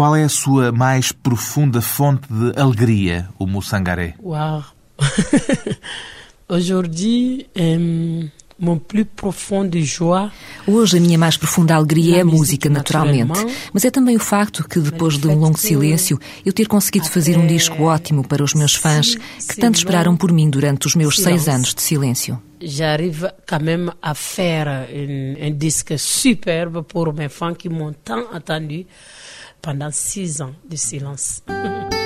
Qual é a sua mais profunda fonte de alegria, o Moussangaré? Uau! Aujourd'hui, euh, mon plus profond de joie Hoje a minha mais profunda alegria é a música, naturalmente. Mas é também o facto que, depois de um longo silêncio, eu ter conseguido fazer um disco ótimo para os meus fãs que tanto esperaram por mim durante os meus seis anos de silêncio. j'arrive quand même à faire un, un disque superbe pour mes fans qui m'ont tant attendu pendant six ans de silence.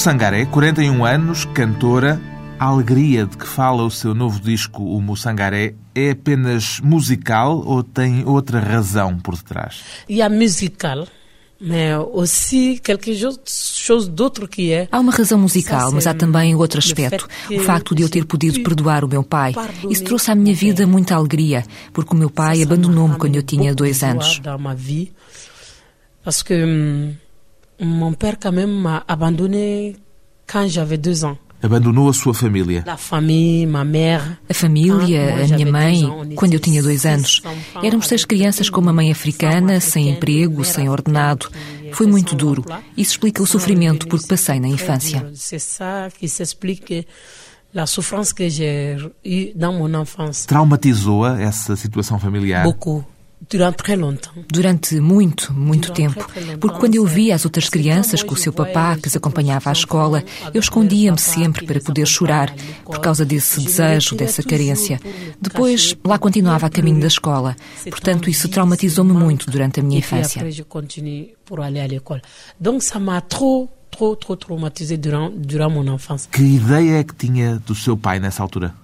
O Moussangaré, 41 anos, cantora. A alegria de que fala o seu novo disco, o Moussangaré, é apenas musical ou tem outra razão por detrás? Y a musical, mais aussi quelque chose, d'autre qui est Há uma razão musical, mas há também outro aspecto. O facto de eu ter podido perdoar o meu pai. Isso trouxe à minha vida muita alegria, porque o meu pai abandonou-me quando eu tinha dois anos. parce que hum, mon père quand même m'a abandonné quand j'avais deux ans. Abandonou a sua família. A família, a minha mãe, quando eu tinha dois anos. Éramos seis crianças com uma mãe africana, sem emprego, sem ordenado. Foi muito duro. Isso explica o sofrimento por que passei na infância. Traumatizou-a essa situação familiar? Beaucoup. Longtemps. Durante muito, muito tempo. Porque quando eu via as outras crianças com o seu papá que as acompanhava à escola, eu escondia-me sempre para poder chorar por causa desse desejo, dessa carência. Depois, lá continuava a caminho da escola. Portanto, isso traumatizou-me muito durante a minha infância. ça m'a trop, trop, trop traumatisé durant, durant mon enfance. Que ideia é que tinha do seu pai nessa altura?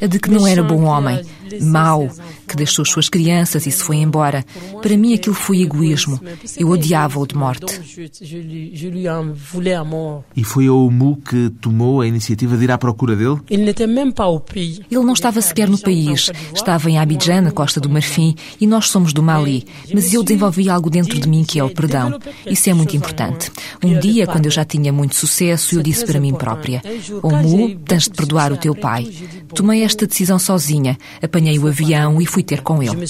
A de que não era bom homem, mau, que deixou as suas crianças e se foi embora. Para mim aquilo foi egoísmo. Eu odiava-o de morte. E foi a OMU que tomou a iniciativa de ir à procura dele? Ele não estava sequer no país. Estava em Abidjan, na Costa do Marfim, e nós somos do Mali. Mas eu desenvolvi algo dentro de mim que é o perdão. Isso é muito importante. Um dia, quando eu já tinha muito sucesso, eu disse para mim própria: Omu, tens de perdoar o teu pai. Tomei esta decisão sozinha. Apanhei o avião e fui ter com Je ele.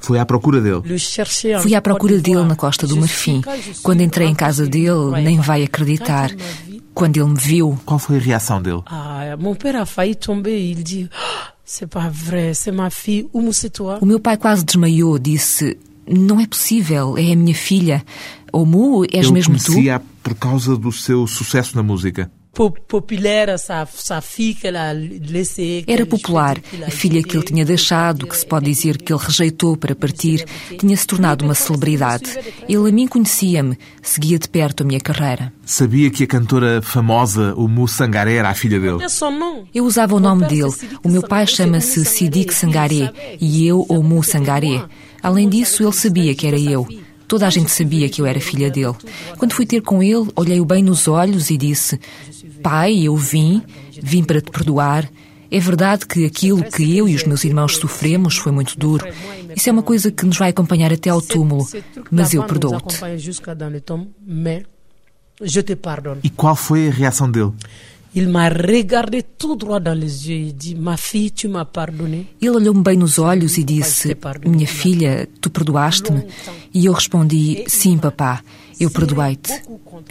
Foi à procura dele. Fui à procura dele na Costa do Marfim. Quando entrei em casa dele, nem vai acreditar. Quando ele me viu, Qual foi a reação dele? ah, mon père a failli tomber. Il dit, c'est pas vrai, c'est ma fille. Oumou, c'est toi. o meu pai quase desmaiou. Disse: Não é possível, é a minha filha. Omu, és Ele mesmo tu? por causa do seu sucesso na música. Era popular. A filha que ele tinha deixado, que se pode dizer que ele rejeitou para partir, tinha-se tornado uma celebridade. Ele a mim conhecia-me, seguia de perto a minha carreira. Sabia que a cantora famosa, o Moussangaré, era a filha dele. Eu usava o nome dele. O meu pai chama-se Sidik Sangaré e eu Omu Sangaré. Além disso, ele sabia que era eu. Toda a gente sabia que eu era filha dele. Quando fui ter com ele, olhei-o bem nos olhos e disse: Pai, eu vim, vim para te perdoar. É verdade que aquilo que eu e os meus irmãos sofremos foi muito duro. Isso é uma coisa que nos vai acompanhar até ao túmulo. Mas eu perdoo-te. E qual foi a reação dele? Il m'a regardé tout droit dans les yeux. Il dit, ma fille, tu m'as pardonné. Ele olhou-me bem nos olhos e disse: Minha filha, tu perdoaste-me? E eu respondi: Sim, papá, eu perdoei-te.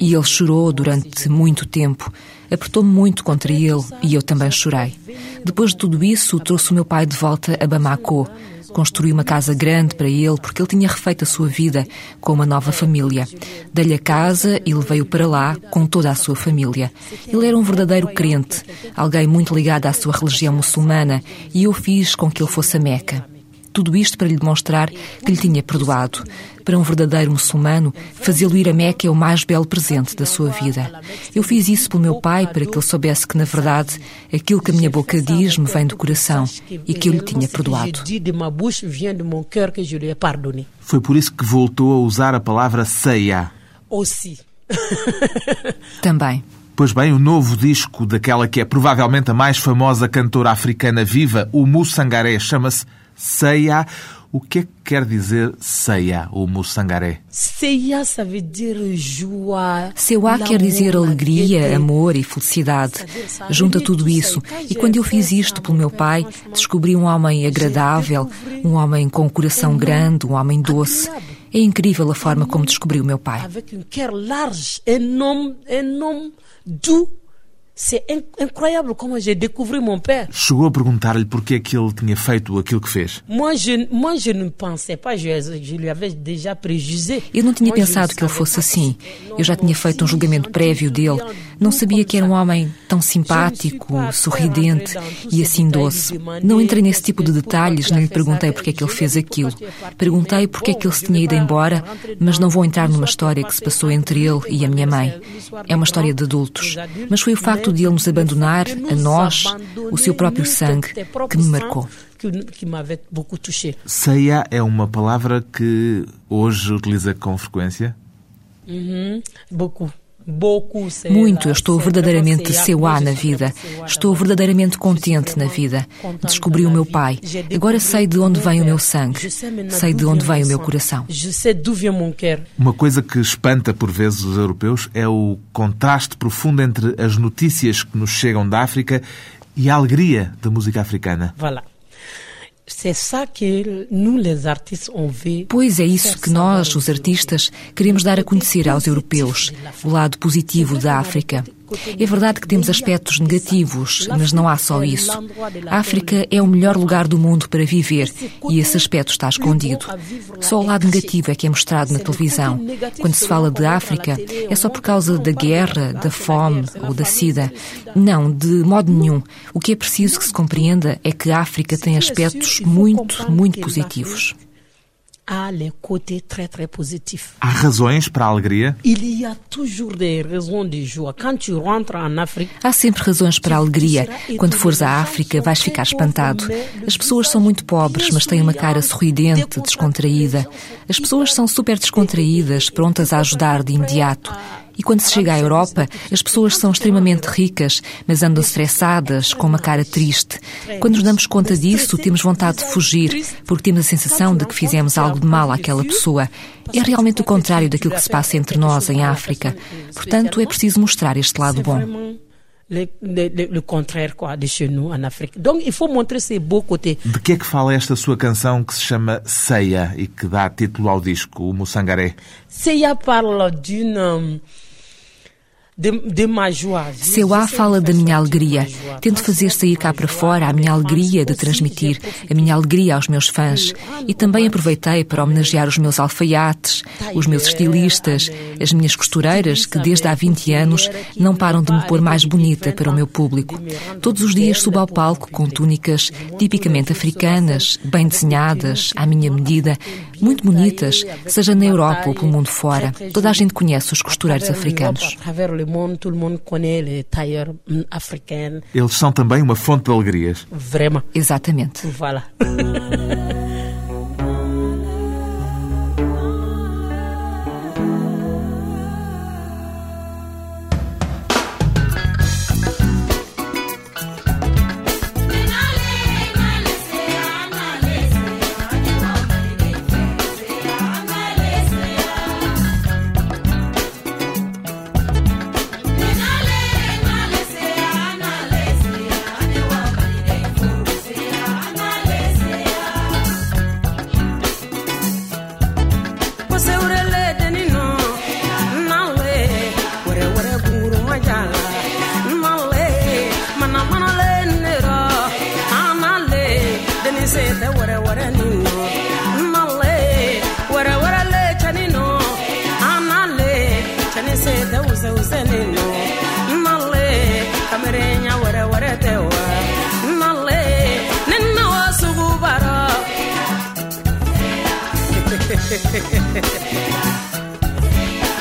E ele chorou durante muito tempo. Apertou-me muito contra ele e eu também chorei. Depois de tudo isso, trouxe o meu pai de volta a Bamako. Construí uma casa grande para ele porque ele tinha refeito a sua vida com uma nova família. Dei-lhe a casa e levei-o para lá com toda a sua família. Ele era um verdadeiro crente, alguém muito ligado à sua religião muçulmana, e eu fiz com que ele fosse a Meca. Tudo isto para lhe demonstrar que lhe tinha perdoado. Para um verdadeiro muçulmano, fazê-lo ir a Meca é o mais belo presente da sua vida. Eu fiz isso pelo meu pai para que ele soubesse que, na verdade, aquilo que a minha boca diz me vem do coração e que eu lhe tinha perdoado. Foi por isso que voltou a usar a palavra ceia. Também. Pois bem, o novo disco daquela que é provavelmente a mais famosa cantora africana viva, o Mussangaré, chama-se Ceia. O que é que quer dizer ceia, o Mussangaré? Ceia quer dizer alegria, amor e felicidade. Junta tudo isso. E quando eu fiz isto pelo meu pai, descobri um homem agradável, um homem com um coração grande, um homem doce. É incrível a forma como descobri o meu pai. Avec un cœur large, un homme doux. C'est incroyable como j'ai découvert mon père. Chegou a perguntar-lhe porque é que ele tinha feito aquilo que fez. Moi, je, moi, je ne pensais pas, je, je lui avais déjà préjugé. Eu não tinha pensado que ele fosse assim. Eu já tinha feito um julgamento prévio dele. Não sabia que era um homem tão simpático, sorridente e assim doce. Não entrei nesse tipo de detalhes, nem lhe perguntei porque é que ele fez aquilo. Perguntei porque é que ele se tinha ido embora, mas não vou entrar numa história que se passou entre ele e a minha mãe. É uma história de adultos. Mas foi o facto de ele nos abandonar, a nós, o seu próprio sangue, que me marcou. Ceia é uma palavra que hoje utiliza com frequência? Uhum, beaucoup. Muito, eu estou verdadeiramente seuá na vida. Estou verdadeiramente contente na vida. Descobri o meu pai. Agora sei de onde vem o meu sangue. Sei de onde vem o meu coração. Uma coisa que espanta por vezes os europeus é o contraste profundo entre as notícias que nos chegam da África e a alegria da música africana. Voilà. Pois é isso que nós, os artistas, queremos dar a conhecer aos europeus, o lado positivo da África. É verdade que temos aspectos negativos, mas não há só isso. A África é o melhor lugar do mundo para viver e esse aspecto está escondido. Só o lado negativo é que é mostrado na televisão. Quando se fala de África, é só por causa da guerra, da fome ou da sida. Não, de modo nenhum. O que é preciso que se compreenda é que a África tem aspectos muito, muito positivos há les côtés très très positifs. Há razões para a alegria? Il y a toujours des raisons de joie. Quand tu rentres en Afrique, há sempre razões para a alegria. Quando fores à África, vais ficar espantado. As pessoas são muito pobres, mas têm uma cara sorridente, descontraída. As pessoas são super descontraídas, prontas a ajudar de imediato. E quando se chega à Europa, as pessoas são extremamente ricas, mas andam estressadas, com uma cara triste. Quando nos damos conta disso, temos vontade de fugir, porque temos a sensação de que fizemos algo de mal àquela pessoa. É realmente o contrário daquilo que se passa entre nós em África. Portanto, é preciso mostrar este lado bom. Le, le, le, contraire quoi, de chez nous en Afrique. Donc il faut montrer beaux côtés. De que é que fala esta sua canção que se chama Ceia e que dá título ao disco, o Mussangaré? Ceia parle d'une de, de Seuá fala da minha alegria. Tento fazer sair cá para fora a minha alegria de transmitir, a minha alegria aos meus fãs. E também aproveitei para homenagear os meus alfaiates, os meus estilistas, as minhas costureiras, que desde há 20 anos não param de me pôr mais bonita para o meu público. Todos os dias subo ao palco com túnicas tipicamente africanas, bem desenhadas, à minha medida, muito bonitas, seja na Europa ou pelo mundo fora. Toda a gente conhece os costureiros africanos le monde, tout le monde connaît les tailleurs africains. Eles são também uma fonte de alegrias. Vraiment. Exatamente. Voilà.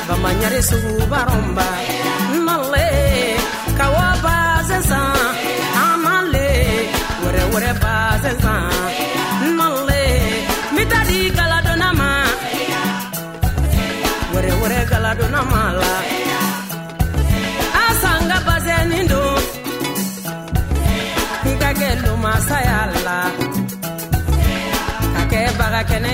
bamanyare sugu baromba nale kawa bazezan amale wɛrɛ wɛrɛ bazezan nale mitadi galadonna ma wɛrɛ wɛrɛ galadonna ma asanga bazɛni don n ka kɛ lomasaya la ka baga kɛnɛ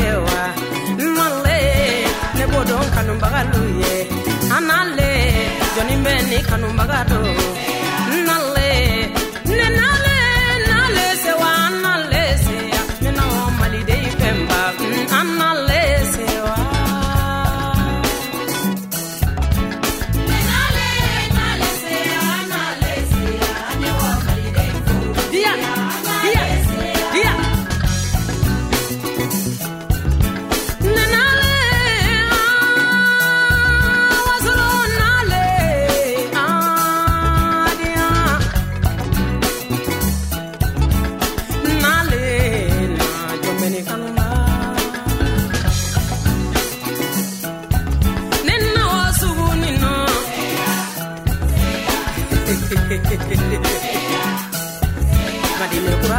kanubaga lu ye an na le jɔnni bɛ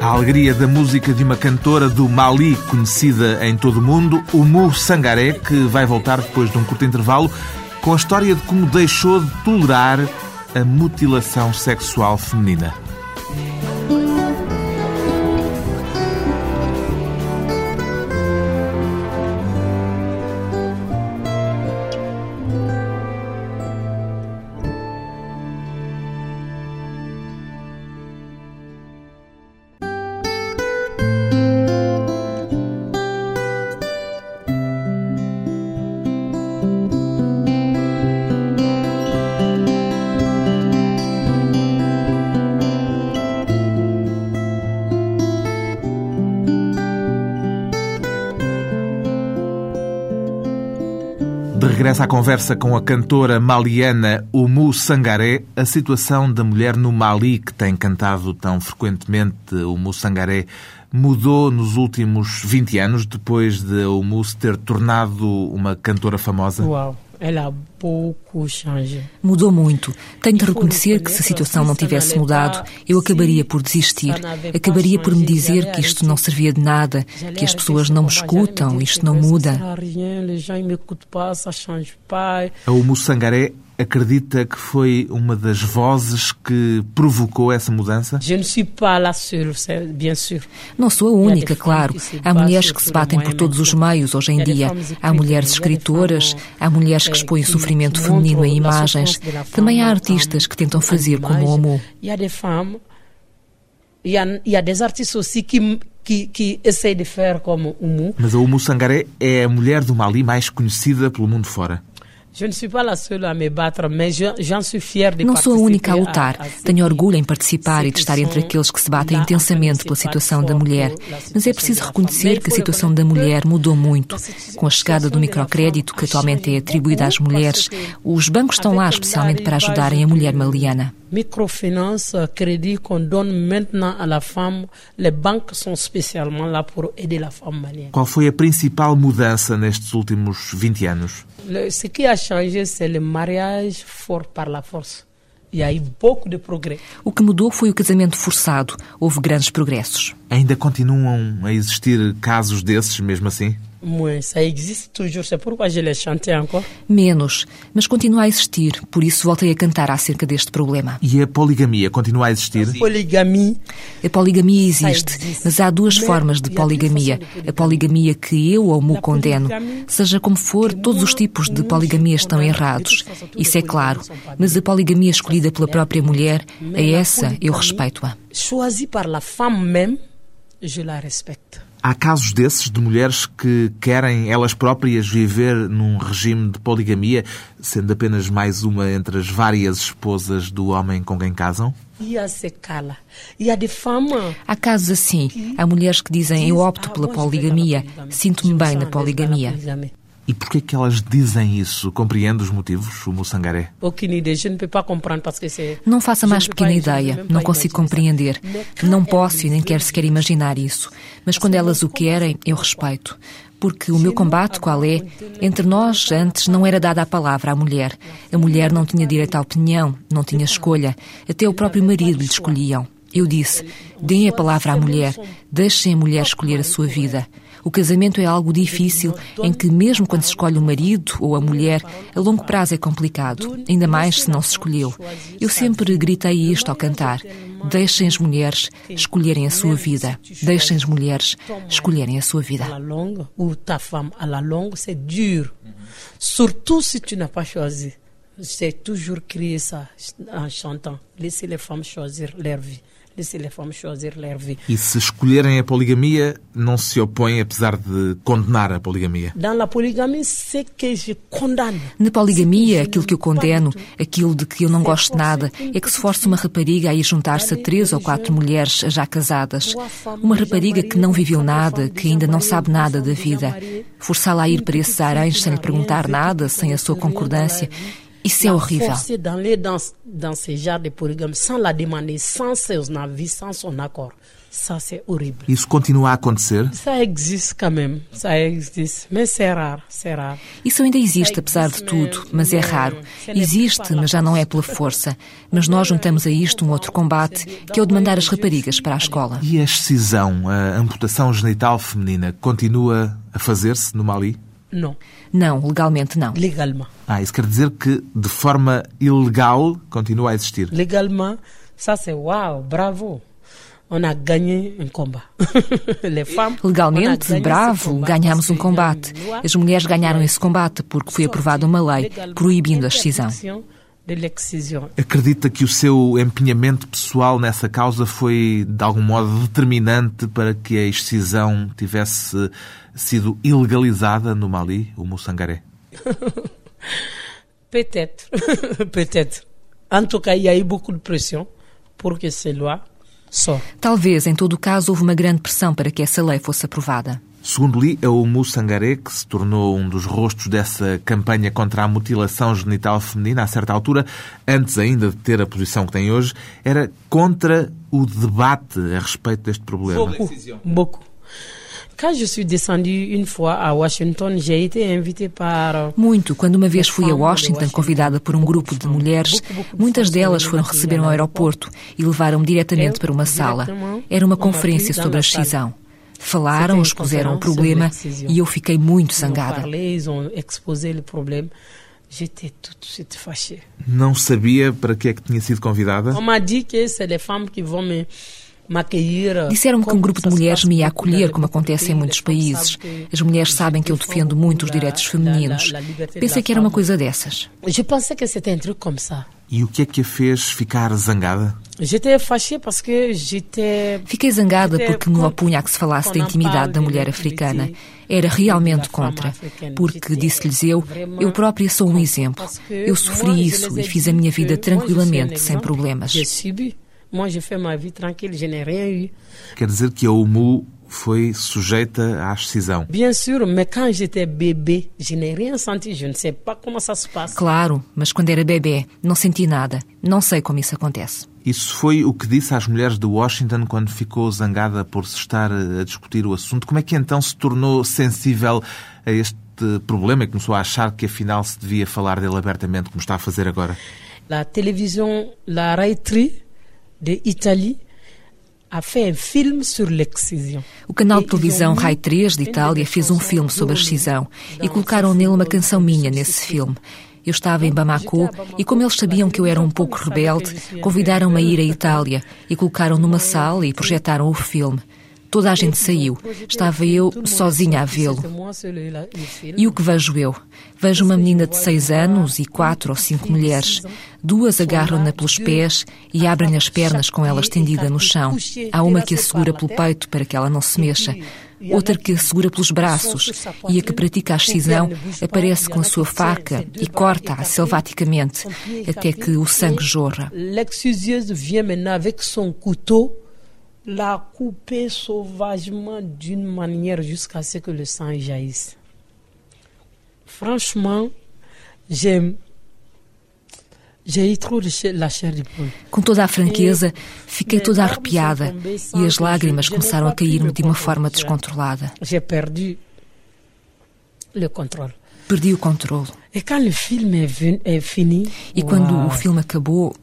A alegria da música de uma cantora do Mali conhecida em todo o mundo, o Mu Sangaré, que vai voltar depois de um curto intervalo com a história de como deixou de tolerar a mutilação sexual feminina. De regresso à conversa com a cantora maliana Umu Sangaré, a situação da mulher no Mali, que tem cantado tão frequentemente Umu Sangaré, mudou nos últimos 20 anos, depois de Umu se ter tornado uma cantora famosa? Uau, Mudou muito. Tenho de reconhecer que se a situação não tivesse mudado, eu acabaria por desistir. Acabaria por me dizer que isto não servia de nada, que as pessoas não me escutam, isto não muda. A Umu Sangaré acredita que foi uma das vozes que provocou essa mudança? Não sou a única, claro. Há mulheres que se batem por todos os meios hoje em dia. Há mulheres escritoras, há mulheres que expõem o sofrimento feminino em imagens. Também há artistas que tentam fazer como o Amu. Il y a des femmes, il y a, il y a des artistes aussi qui, qui, qui essayent de faire comme Umu. Mas a Umu Sangaré é a mulher do Mali mais conhecida pelo mundo fora. Não sou a única a lutar. Tenho orgulho em participar e de estar entre aqueles que se batem intensamente pela situação da mulher. Mas é preciso reconhecer que a situação da mulher mudou muito. Com a chegada do microcrédito, que atualmente é atribuído às mulheres, os bancos estão lá especialmente para ajudarem a mulher maliana. Microfinance, crédit qu'on donne maintenant à la femme, les banques sont spécialement là pour aider la femme malienne. Qual foi a principal mudança nestes últimos 20 anos? Le, ce qui a changé, c'est le mariage fort par la force. E aí, pouco de progresso. O que mudou foi o casamento forçado. Houve grandes progressos. Ainda continuam a existir casos desses, mesmo assim? Moins, ça existe toujours, c'est pourquoi je l'ai chanté encore. Menos, mas continua a existir, por isso voltei a cantar acerca deste problema. E a poligamia continua a existir? Poligamia. A poligamia existe, mas há duas formas de poligamia. A poligamia que eu ou mu condeno. Seja como for, todos os tipos de poligamia estão errados. Isso é claro. Mas a poligamia escolhida pela própria mulher, a essa eu respeito-a. Choisie par la femme même, je la respecte. Há casos desses de mulheres que querem elas próprias viver num regime de poligamia, sendo apenas mais uma entre as várias esposas do homem com quem casam? Há casos assim. Há mulheres que dizem eu opto pela poligamia, sinto-me bem na poligamia. E por que elas dizem isso? Compreende os motivos, o Moçangaré? Não faça mais pequena ideia. Não consigo compreender. Não posso e nem quero sequer imaginar isso. Mas quando elas o querem, eu respeito. Porque o meu combate qual é? Entre nós, antes, não era dada a palavra à mulher. A mulher não tinha direito à opinião, não tinha escolha. Até o próprio marido lhe escolhiam. Eu disse: deem a palavra à mulher, deixem a mulher escolher a sua vida. O casamento é algo difícil, em que, mesmo quando se escolhe o marido ou a mulher, a longo prazo é complicado, ainda mais se não se escolheu. Eu sempre gritei isto ao cantar: deixem as mulheres escolherem a sua vida. Deixem as mulheres escolherem a sua vida. Surtout si tu n'as pas choisi. J'ai toujours crié ça en chantant. Laissez les femmes choisir leur vie. E se escolherem a poligamia, não se opõem, apesar de condenar a poligamia? Na poligamia, aquilo que eu condeno, aquilo de que eu não gosto nada, é que se force uma rapariga a ir juntar-se a três ou quatro mulheres já casadas. Uma rapariga que não viveu nada, que ainda não sabe nada da vida. Forçá-la a ir para esses aranjos sem lhe perguntar nada, sem a sua concordância. Isso é horrível. Forcer d'aller dans, dans ces genres de polygame sans la demander, sans son avis, sans son accord. Ça, c'est horrible. Isso continua a acontecer? Ça existe quand même. Ça existe. Mas c'est rare. C'est rare. Isso ainda existe, apesar de tudo, mas é raro. Existe, mas já não é pela força. Mas nós juntamos a isto um outro combate, que é o de mandar as raparigas para a escola. E a excisão, a amputação genital feminina, continua a fazer-se no Mali? Não. Não, legalmente não. Legalmente. Ah, isso quer dizer que de forma ilegal continua a existir? Legalmente, ça c'est wow, bravo. On a gagné un combat. Legalmente, bravo, ganhamos um combate. As mulheres ganharam esse combate porque foi aprovada uma lei proibindo a excisão. Acredita que o seu empenhamento pessoal nessa causa foi, de algum modo, determinante para que a excisão tivesse sido ilegalizada no Mali, o Moçangaré? Peut-être. Peut-être. En tout cas, il y a eu beaucoup de pression pour que ces lois sortent. Talvez, em todo o caso, houve uma grande pressão para que essa lei fosse aprovada. Segundo li, é o Moçangaré que se tornou um dos rostos dessa campanha contra a mutilação genital feminina a certa altura, antes ainda de ter a posição que tem hoje, era contra o debate a respeito deste problema. Beaucoup. Beaucoup. Quand je suis descendue une fois à Washington, j'ai été invitée par Muito. Quando uma vez fui a Washington, convidada por um grupo de mulheres, muitas delas foram receber no aeroporto e levaram-me diretamente para uma sala. Era uma conferência sobre a excisão. Falaram, expuseram o problema e eu fiquei muito zangada. Não sabia para que é que tinha sido convidada? On m'a dit que c'est les femmes qui vont me Disseram-me que um grupo de mulheres me ia acolher, como acontece em muitos países. As mulheres sabem que eu defendo muito os direitos femininos. Pensei que era uma coisa dessas. Eu pensei que c'était un truc comme ça. E o que é que a fez ficar zangada? Fiquei zangada porque me opunha a que se falasse da intimidade da mulher africana. Era realmente contra, porque, disse-lhes eu, eu própria sou um exemplo. Eu sofri isso e fiz a minha vida tranquilamente, sem problemas. Quer dizer que a UMU foi sujeita à excisão. Bien sûr, mais quand j'étais bébé, je n'ai rien senti, je ne sais pas comment ça se passe. Claro, mas quando era bebê, não senti nada. Não sei como isso acontece. Isso foi o que disse às mulheres de Washington quando ficou zangada por se estar a discutir o assunto. Como é que então se tornou sensível a este problema e começou a achar que afinal se devia falar dele abertamente, como está a fazer agora? A televisão La Raitri de Itália o canal de televisão Rai 3 de Itália fez um filme sobre a excisão e colocaram nele uma canção minha nesse filme. Eu estava em Bamako e, como eles sabiam que eu era um pouco rebelde, convidaram-me a ir à Itália e colocaram numa sala e projetaram o filme. Toda a gente saiu. Estava eu sozinha a vê-lo. E o que vejo eu? Vejo uma menina de seis anos e quatro ou cinco mulheres. Duas agarram-na pelos pés e abrem as pernas com ela estendida no chão. Há uma que a segura pelo peito para que ela não se mexa outra que a segura pelos braços e a que pratica a excisão aparece com a sua faca e corta-a selvaticamente até que o sangue jorra. L'exciseuse vient maintenant avec son couteau la couper sauvagement d'une manière jusqu'à ce que le sang jaillisse. Franchement, j'aime. Com toda a franqueza, fiquei toda arrepiada e as lágrimas começaram a cair-me de uma forma descontrolada. Perdi o controle. Perdi o controle. E quando o filme acabou,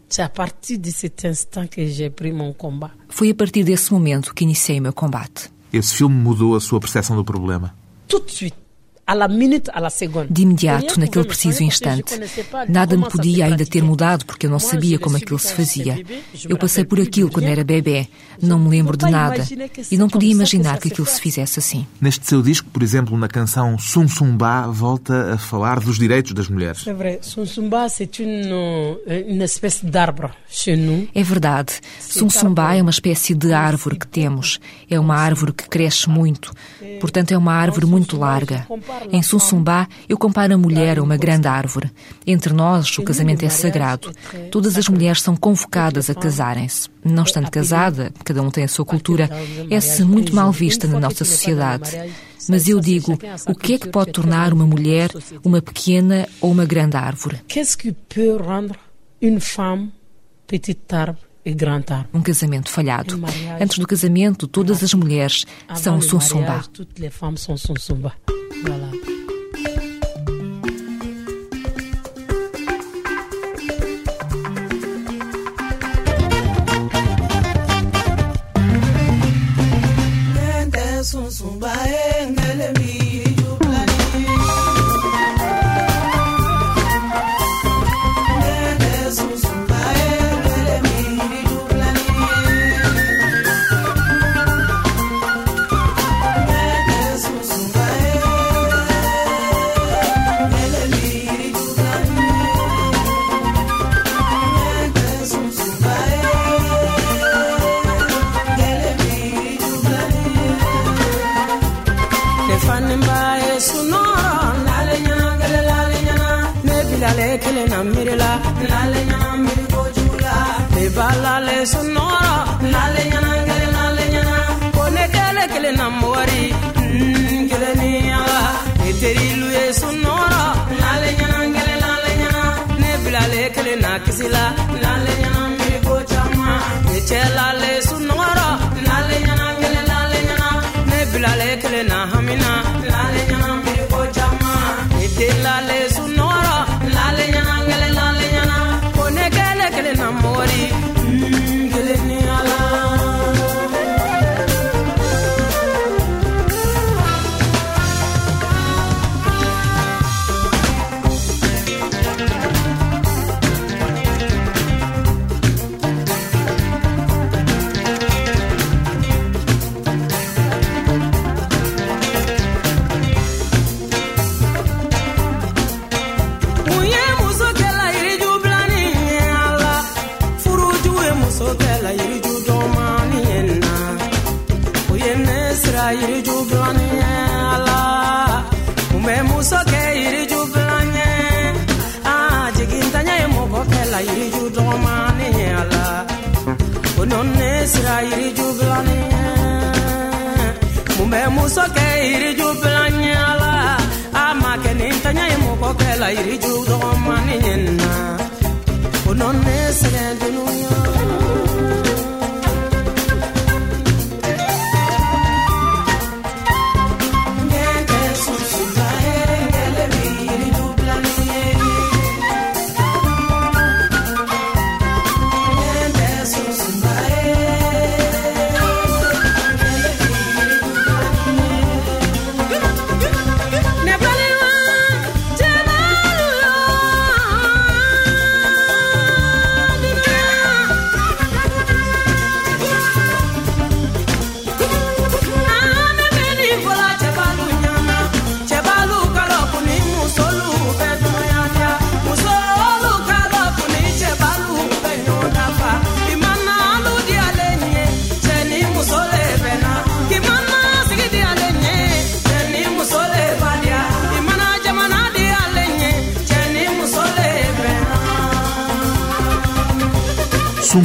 foi a partir desse momento que iniciei o meu combate. Esse filme mudou a sua percepção do problema? Tout de suite. De imediato, naquele preciso instante. Nada me podia ainda ter mudado porque eu não sabia como aquilo se fazia. Eu passei por aquilo quando era bebê, não me lembro de nada e não podia imaginar que aquilo se fizesse assim. Neste seu disco, por exemplo, na canção Sum Sumba, volta a falar dos direitos das mulheres. É verdade. Sum Sumba é uma espécie de árvore chez nous. É verdade. Sum Sumba é uma espécie de árvore que temos. É uma árvore que cresce muito. Portanto, é uma árvore muito larga. Em Sussumbá, eu comparo a mulher a uma grande árvore. Entre nós, o casamento é sagrado. Todas as mulheres são convocadas a casarem-se. Não estando casada, cada um tem a sua cultura, é-se muito mal vista na nossa sociedade. Mas eu digo, o que é que pode tornar uma mulher uma pequena ou uma grande árvore? Qu'est-ce qui peut rendre une femme petite arbre um casamento falhado. Antes do casamento, todas as mulheres são 来了。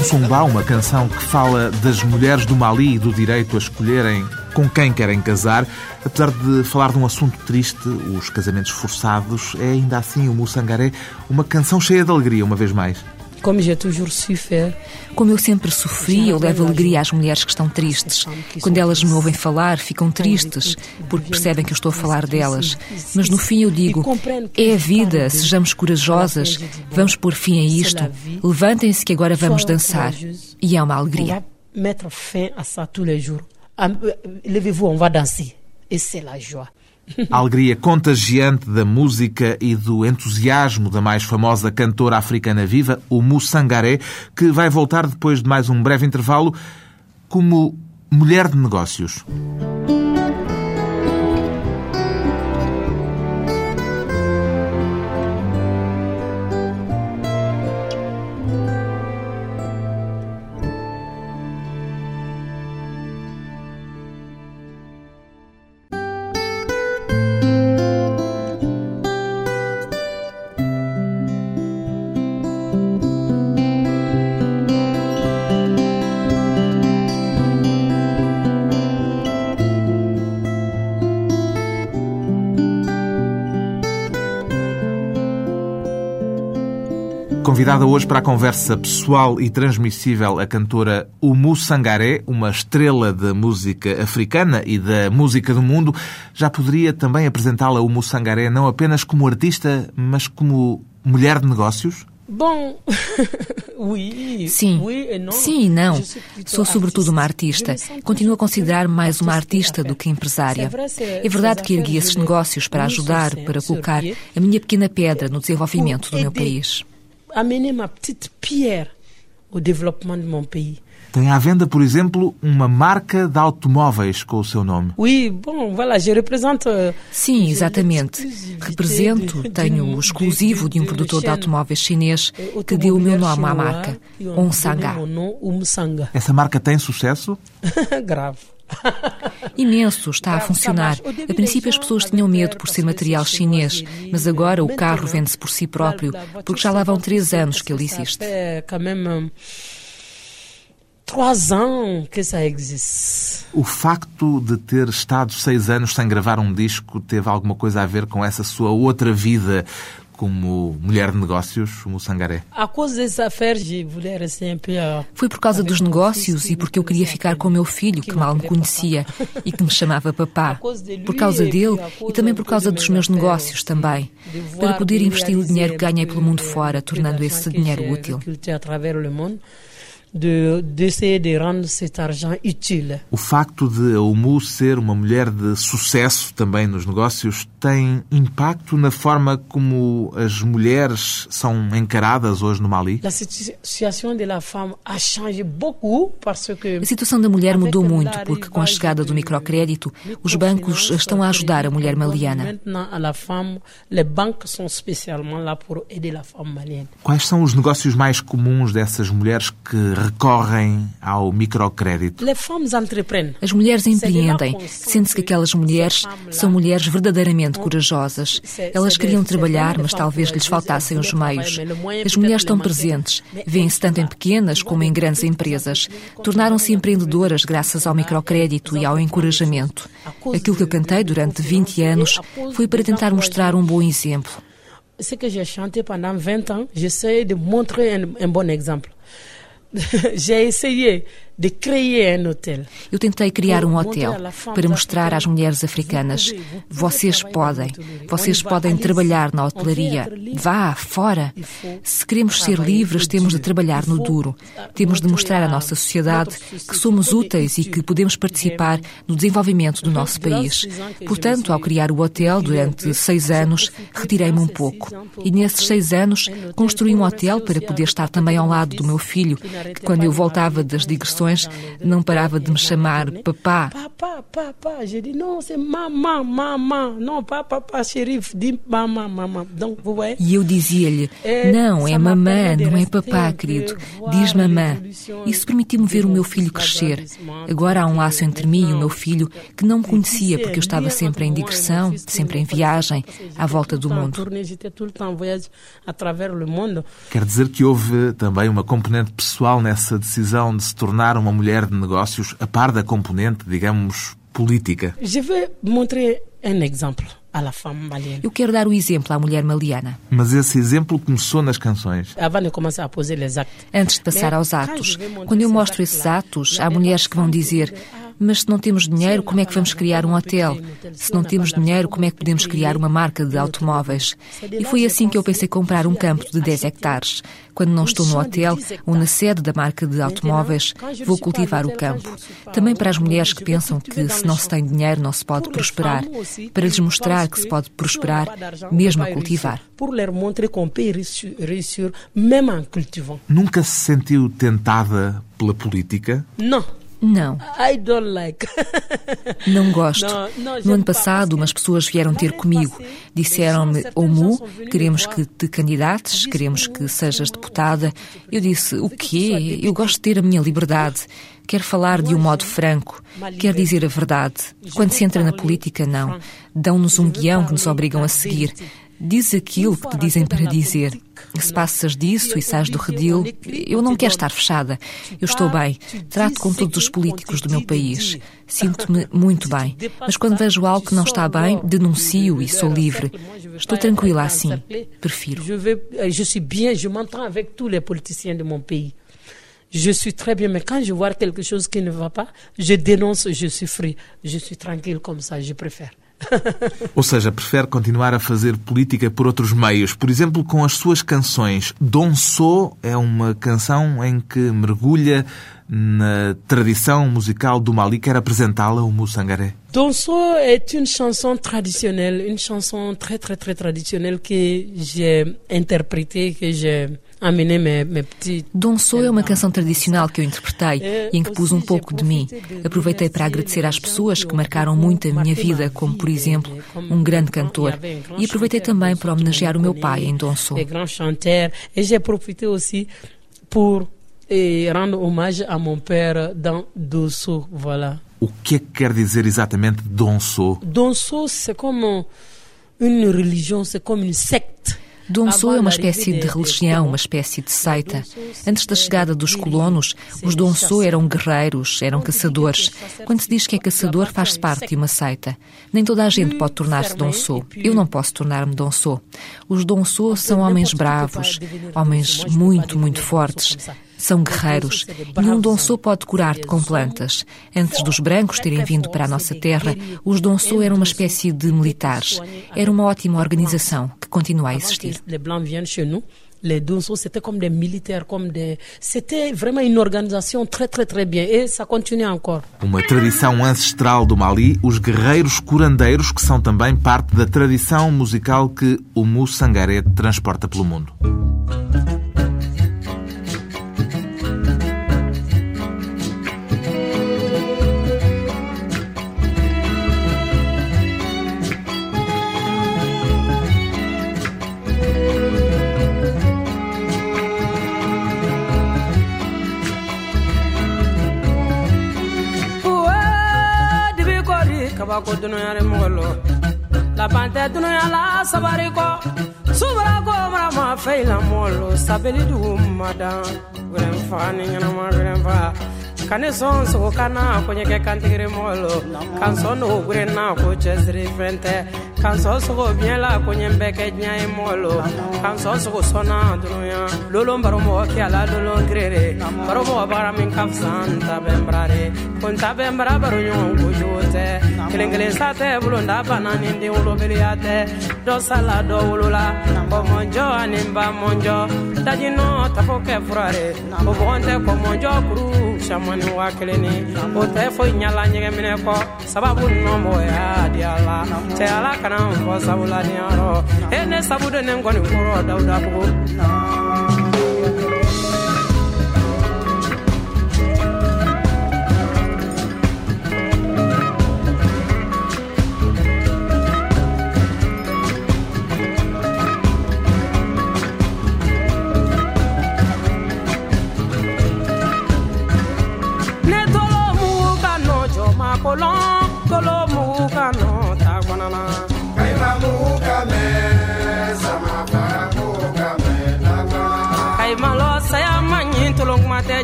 Sum Sumba, uma canção que fala das mulheres do Mali e do direito a escolherem com quem querem casar. Apesar de falar de um assunto triste, os casamentos forçados, é ainda assim o Mussangaré uma canção cheia de alegria, uma vez mais. Como eu sempre sofri, eu levo alegria às mulheres que estão tristes. Quando elas me ouvem falar, ficam tristes, porque percebem que eu estou a falar delas. Mas no fim eu digo: é a vida, sejamos corajosas, vamos pôr fim a isto. Levantem-se que agora vamos dançar. E é uma alegria. Mettre fin à ça tous les jours. Levez-vous, on va danser. Et c'est la joie. A alegria contagiante da música e do entusiasmo da mais famosa cantora africana viva, o Mussangaré, que vai voltar depois de mais um breve intervalo como mulher de negócios. Convidada hoje para a conversa pessoal e transmissível a cantora Umu Sangaré, uma estrela da música africana e da música do mundo. Já poderia também apresentá-la Umu Sangaré não apenas como artista, mas como mulher de negócios? Bom, Sim, sim e não. Sou sobretudo uma artista. Continuo a considerar mais uma artista do que empresária. É verdade que ergui esses negócios para ajudar, para colocar a minha pequena pedra no desenvolvimento do meu país. Amener ma petite pierre au développement de mon pays. Tem à venda, por exemplo, uma marca de automóveis com o seu nome. Oui, bom, voilà, je représente. Sim, exatamente. Represento, tenho o exclusivo de um produtor de automóveis chinês que deu o meu nome à marca, Onsanga. Essa marca tem sucesso? Grave. Imenso, está a funcionar. A princípio as pessoas tinham medo por ser material chinês, mas agora o carro vende-se por si próprio, porque já lá vão três anos que ele existe. Trois ans que ça existe. O facto de ter estado seis anos sem gravar um disco teve alguma coisa a ver com essa sua outra vida como mulher de negócios, como Sangaré? Foi por causa dos negócios e porque eu queria ficar com o meu filho, que mal me conhecia e que me chamava papá. Por causa dele e também por causa dos meus negócios também. Para poder investir o dinheiro que ganhei pelo mundo fora, tornando esse dinheiro útil de d'essayer de rendre cet argent utile. O facto de a Umu ser uma mulher de sucesso também nos negócios tem impacto na forma como as mulheres são encaradas hoje no Mali? A situação da femme a changé beaucoup parce que A situação da mulher mudou muito porque com a chegada do microcrédito, os bancos estão a ajudar a mulher maliana. Quais são os negócios mais comuns dessas mulheres que recorrem ao microcrédito? As mulheres empreendem. Sente-se que aquelas mulheres são mulheres verdadeiramente corajosas. Elas queriam trabalhar, mas talvez lhes faltassem os meios. As mulheres estão presentes, vêem-se tanto em pequenas como em grandes empresas. Tornaram-se empreendedoras graças ao microcrédito e ao encorajamento. Aquilo que eu cantei durante 20 anos foi para tentar mostrar um bom exemplo. Ce que j'ai chanté pendant 20 ans, j'essaie de montrer un, un bon exemple. j'ai essayé de criar um hotel. Eu tentei criar um hotel para mostrar às mulheres africanas: vocês podem, vocês podem trabalhar na hotelaria. Vá, fora. Se queremos ser livres, temos de trabalhar no duro. Temos de mostrar à nossa sociedade que somos úteis e que podemos participar no desenvolvimento do nosso país. Portanto, ao criar o hotel durante seis anos, retirei-me um pouco. E nesses seis anos, construí um hotel para poder estar também ao lado do meu filho, que quando eu voltava das digressões, não parava de me chamar papá. Papá, papá. Je dis non, c'est maman, maman. Non, pas papa, xerife. Donc, vous voyez? E eu dizia-lhe, não, é mamã, não é papá, querido. Diz mamã. Isso permitiu-me ver o meu filho crescer. Agora há um laço entre mim e o meu filho que não me conhecia porque eu estava sempre em digressão, sempre em viagem, à volta do mundo. Quer dizer que houve também uma componente pessoal nessa decisão de se tornar tornar uma mulher de negócios a par da componente, digamos, política? Je vais montrer un exemple. Eu quero dar o exemplo à mulher maliana. Mas esse exemplo começou nas canções. Antes de passar aos atos. Quando eu mostro esses atos, há mulheres que vão dizer mas se não temos dinheiro, como é que vamos criar um hotel? Se não temos dinheiro, como é que podemos criar uma marca de automóveis? E foi assim que eu pensei comprar um campo de 10 hectares. Quando não estou no hotel ou na sede da marca de automóveis, vou cultivar o campo. Também para as mulheres que pensam que se não se tem dinheiro não se pode prosperar. Para lhes mostrar que se pode prosperar, mesmo a cultivar. Nunca se sentiu tentada pela política? Não. Não. I don't like. Não gosto. No ano passado, umas pessoas vieram ter comigo. Disseram-me, Omu, queremos que te candidates, queremos que sejas deputada. Eu disse, o quê? Eu gosto de ter a minha liberdade. Quero falar de um modo franco. Quero dizer a verdade. Quando se entra na política, não. Dão-nos um guião que nos obrigam a seguir. Diz aquilo que te dizem para dizer. Se passas disso e sais do redil, eu não quero estar fechada. Eu estou bem. Trato com todos os políticos do meu país. Sinto-me muito bem. Mas quando vejo algo que não está bem, denuncio e sou livre. Estou tranquila assim. Prefiro. Je suis bien, je m'entends avec tous les politiciens de mon pays. Je suis très bien, mais quand je vois quelque chose qui ne va pas, je dénonce, je suis free. Je suis tranquille comme ça, je préfère. Ou seja, prefere continuar a fazer política por outros meios. Por exemplo, com as suas canções. Dom So é uma canção em que mergulha na tradição musical do Mali. Quer apresentá-la, o Moussangaré? So é uma chanson traditionnelle, uma chanson très, très, très traditionnelle que j'ai interprétée, que j'ai Donçou é uma canção tradicional que eu interpretei e em que pus um pouco de mim. Aproveitei para agradecer às pessoas que marcaram muito a minha vida, como, por exemplo, um grande cantor. E aproveitei também para homenagear o meu pai em. E aussi pour rendre hommage à mon père dans Donçou, voilà. O que é que quer dizer exatamente Donçou? Donçou, c'est comme une religion, c'est comme une secte. Donso é uma espécie de religião, uma espécie de seita. Antes da chegada dos colonos, os Donso eram guerreiros, eram caçadores. Quando se diz que é caçador, faz-se parte de uma seita. Nem toda a gente pode tornar-se Donso. Eu não posso tornar-me Donso. Os Donso são homens bravos, homens muito, muito fortes. São guerreiros. Nenhum Donçô pode curar-te com plantas. Antes dos brancos terem vindo para a nossa terra, os Donçô eram uma espécie de militares. Era uma ótima organização que continua a existir. les Donso, c'était comme des militaires, comme des... C'était vraiment une organisation très, très, très bien. Et ça continue encore. Uma tradição ancestral do Mali, os guerreiros curandeiros, que são também parte da tradição musical que o Moussangaré transporta pelo mundo. Kabako dunuya ni mɔgɔ laban tɛ dunuya la sabari kɔ subara ko mara ma fɛ la mɔgɔ lo sabali dugu ma dan wɛrɛ fa ni ɲɛnama wɛrɛ fa. Ka ne sɔn sogo kana ko ɲɛkɛ kantigiri mɔgɔ lo kan sɔn dogo gure na ko cɛsiri fɛn tɛ kan sɔn sogo biɲɛ la ko ɲɛ bɛ kɛ diɲɛ ye mɔgɔ lo kan sɔn sogo sɔnna dunuya lolon baro mɔgɔ lolon girere baro bara min ka fisa n ta bɛn n ta bɛn bara baro ɲɔgɔn kojugu tɛ kelen kelen sa tɛ bulonda bana ni den wolobeliya tɛ dɔ sala dɔ wolola kɔmɔjɔ ani ba mɔnjɔ dajinɔ tafo kɛ furare. O bɔgɔn tɛ kɔmɔjɔ kuru samani wa kelen ni o tɛ foyi ɲala ɲɛgɛminɛ kɔ sababu nɔmɔgɔya di ala cɛ ala kana n fɔ sabula ni e ne sabu de ne kɔni kɔrɔ dawuda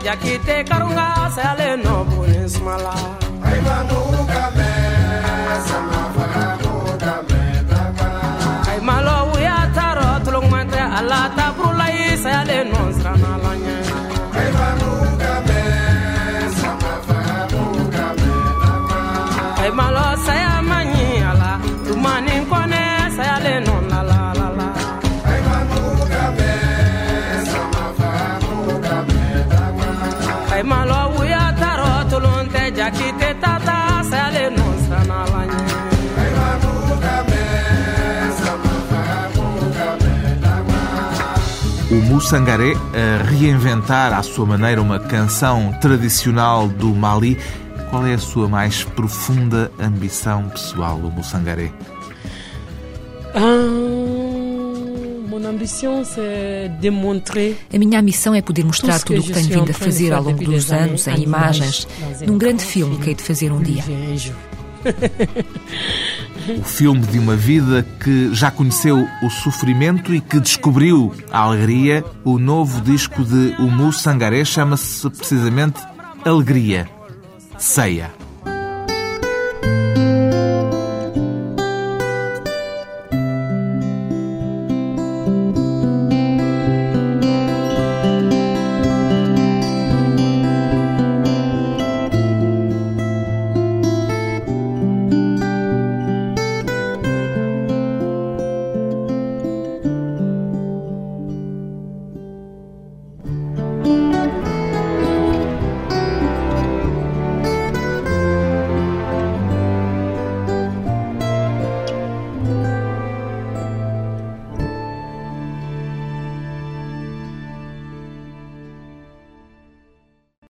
jakite karunga sale no bunismala. Ay manuka me. O Mussangaré a reinventar à sua maneira uma canção tradicional do Mali. Qual é a sua mais profunda ambição pessoal, o Mussangaré? Ah, A minha missão é poder mostrar tudo o que tenho vindo a fazer ao longo dos anos em imagens, num grande filme que hei de fazer um dia. O filme de uma vida que já conheceu o sofrimento e que descobriu a alegria. O novo disco de Umu Sangaré chama-se precisamente Alegria. Ceia.